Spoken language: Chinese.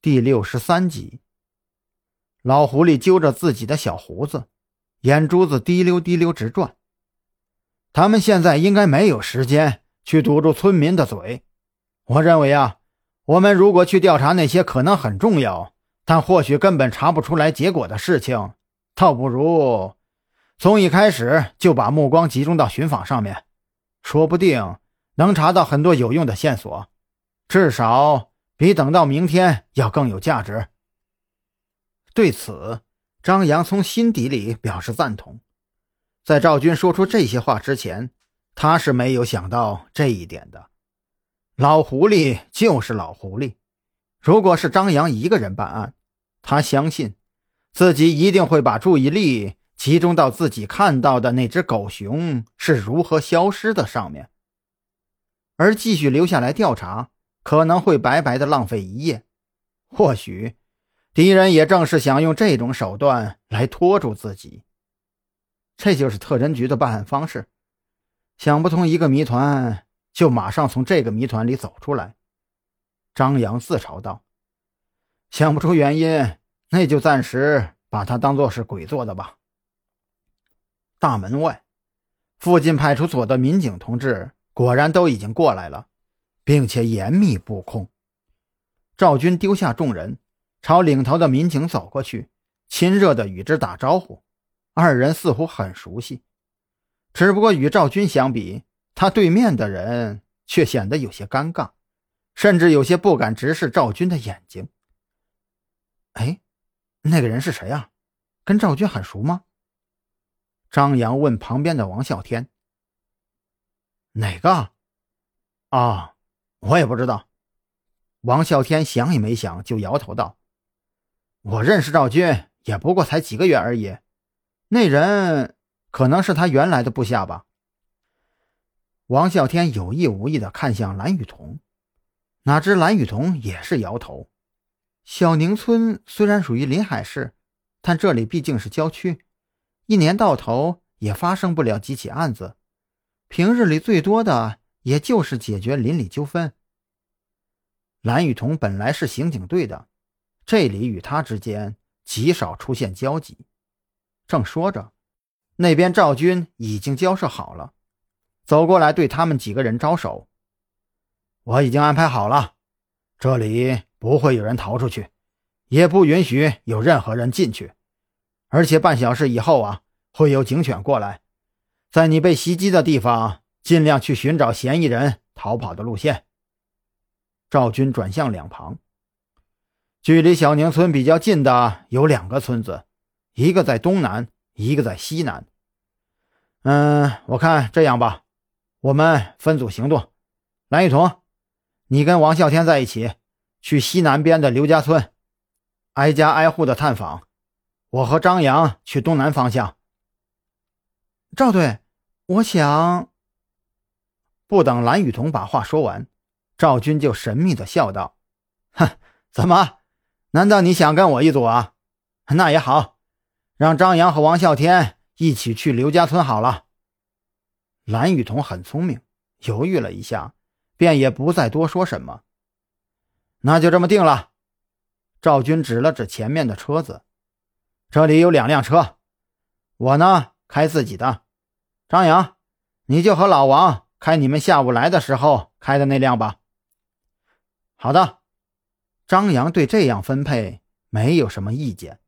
第六十三集，老狐狸揪着自己的小胡子，眼珠子滴溜滴溜直转。他们现在应该没有时间去堵住村民的嘴。我认为啊，我们如果去调查那些可能很重要，但或许根本查不出来结果的事情，倒不如从一开始就把目光集中到寻访上面，说不定能查到很多有用的线索，至少。比等到明天要更有价值。对此，张扬从心底里表示赞同。在赵军说出这些话之前，他是没有想到这一点的。老狐狸就是老狐狸，如果是张扬一个人办案，他相信自己一定会把注意力集中到自己看到的那只狗熊是如何消失的上面，而继续留下来调查。可能会白白的浪费一夜，或许敌人也正是想用这种手段来拖住自己。这就是特侦局的办案方式，想不通一个谜团，就马上从这个谜团里走出来。张扬自嘲道：“想不出原因，那就暂时把它当做是鬼做的吧。”大门外，附近派出所的民警同志果然都已经过来了。并且严密布控。赵军丢下众人，朝领头的民警走过去，亲热地与之打招呼。二人似乎很熟悉，只不过与赵军相比，他对面的人却显得有些尴尬，甚至有些不敢直视赵军的眼睛。哎，那个人是谁啊？跟赵军很熟吗？张扬问旁边的王啸天。哪个？啊？我也不知道，王啸天想也没想就摇头道：“我认识赵军，也不过才几个月而已。那人可能是他原来的部下吧。”王啸天有意无意的看向蓝雨桐，哪知蓝雨桐也是摇头。小宁村虽然属于临海市，但这里毕竟是郊区，一年到头也发生不了几起案子，平日里最多的。也就是解决邻里纠纷。蓝雨桐本来是刑警队的，这里与他之间极少出现交集。正说着，那边赵军已经交涉好了，走过来对他们几个人招手：“我已经安排好了，这里不会有人逃出去，也不允许有任何人进去。而且半小时以后啊，会有警犬过来，在你被袭击的地方。”尽量去寻找嫌疑人逃跑的路线。赵军转向两旁，距离小宁村比较近的有两个村子，一个在东南，一个在西南。嗯，我看这样吧，我们分组行动。蓝雨桐，你跟王啸天在一起，去西南边的刘家村，挨家挨户的探访。我和张扬去东南方向。赵队，我想。不等蓝雨桐把话说完，赵军就神秘的笑道：“哼，怎么？难道你想跟我一组啊？那也好，让张扬和王啸天一起去刘家村好了。”蓝雨桐很聪明，犹豫了一下，便也不再多说什么。那就这么定了。赵军指了指前面的车子：“这里有两辆车，我呢开自己的，张扬，你就和老王。”开你们下午来的时候开的那辆吧。好的，张扬对这样分配没有什么意见。